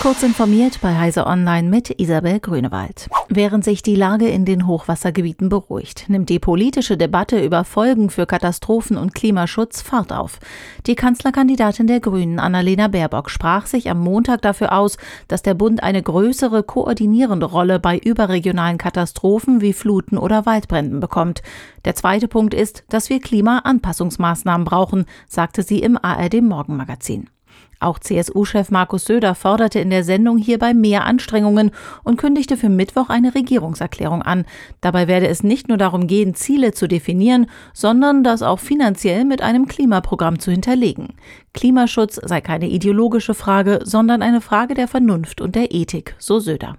Kurz informiert bei Heise Online mit Isabel Grünewald. Während sich die Lage in den Hochwassergebieten beruhigt, nimmt die politische Debatte über Folgen für Katastrophen und Klimaschutz Fahrt auf. Die Kanzlerkandidatin der Grünen, Annalena Baerbock, sprach sich am Montag dafür aus, dass der Bund eine größere koordinierende Rolle bei überregionalen Katastrophen wie Fluten oder Waldbränden bekommt. Der zweite Punkt ist, dass wir Klimaanpassungsmaßnahmen brauchen, sagte sie im ARD Morgenmagazin. Auch CSU-Chef Markus Söder forderte in der Sendung hierbei mehr Anstrengungen und kündigte für Mittwoch eine Regierungserklärung an. Dabei werde es nicht nur darum gehen, Ziele zu definieren, sondern das auch finanziell mit einem Klimaprogramm zu hinterlegen. Klimaschutz sei keine ideologische Frage, sondern eine Frage der Vernunft und der Ethik, so Söder.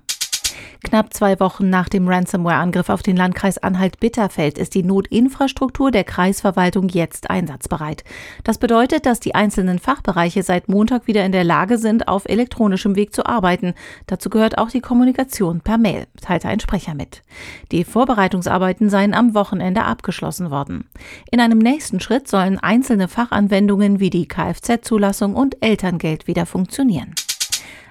Knapp zwei Wochen nach dem Ransomware-Angriff auf den Landkreis Anhalt-Bitterfeld ist die Notinfrastruktur der Kreisverwaltung jetzt einsatzbereit. Das bedeutet, dass die einzelnen Fachbereiche seit Montag wieder in der Lage sind, auf elektronischem Weg zu arbeiten. Dazu gehört auch die Kommunikation per Mail, teilte ein Sprecher mit. Die Vorbereitungsarbeiten seien am Wochenende abgeschlossen worden. In einem nächsten Schritt sollen einzelne Fachanwendungen wie die Kfz-Zulassung und Elterngeld wieder funktionieren.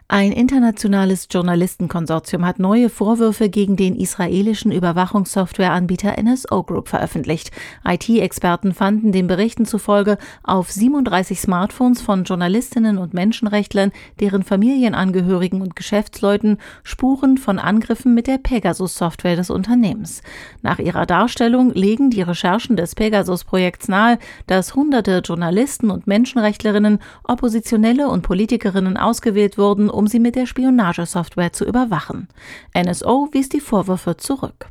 Ein internationales Journalistenkonsortium hat neue Vorwürfe gegen den israelischen Überwachungssoftwareanbieter NSO Group veröffentlicht. IT-Experten fanden den Berichten zufolge auf 37 Smartphones von Journalistinnen und Menschenrechtlern, deren Familienangehörigen und Geschäftsleuten Spuren von Angriffen mit der Pegasus-Software des Unternehmens. Nach ihrer Darstellung legen die Recherchen des Pegasus-Projekts nahe, dass hunderte Journalisten und Menschenrechtlerinnen, Oppositionelle und Politikerinnen ausgewählt wurden, um sie mit der Spionagesoftware zu überwachen. NSO wies die Vorwürfe zurück.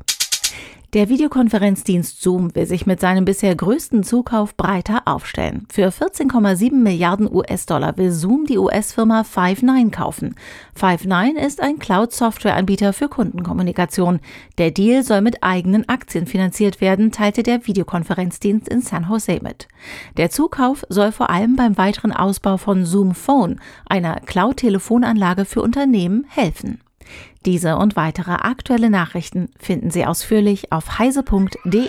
Der Videokonferenzdienst Zoom will sich mit seinem bisher größten Zukauf breiter aufstellen. Für 14,7 Milliarden US-Dollar will Zoom die US-Firma Five9 kaufen. Five9 ist ein Cloud-Software-Anbieter für Kundenkommunikation. Der Deal soll mit eigenen Aktien finanziert werden, teilte der Videokonferenzdienst in San Jose mit. Der Zukauf soll vor allem beim weiteren Ausbau von Zoom Phone, einer Cloud-Telefonanlage für Unternehmen, helfen. Diese und weitere aktuelle Nachrichten finden Sie ausführlich auf heise.de.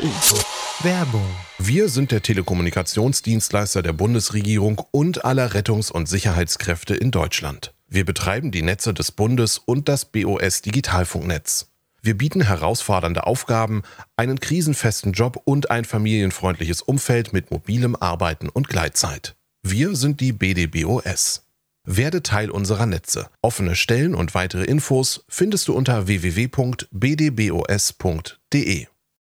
Werbung. Wir sind der Telekommunikationsdienstleister der Bundesregierung und aller Rettungs- und Sicherheitskräfte in Deutschland. Wir betreiben die Netze des Bundes und das BOS Digitalfunknetz. Wir bieten herausfordernde Aufgaben, einen krisenfesten Job und ein familienfreundliches Umfeld mit mobilem Arbeiten und Gleitzeit. Wir sind die BDBOS. Werde Teil unserer Netze. Offene Stellen und weitere Infos findest du unter www.bdbos.de.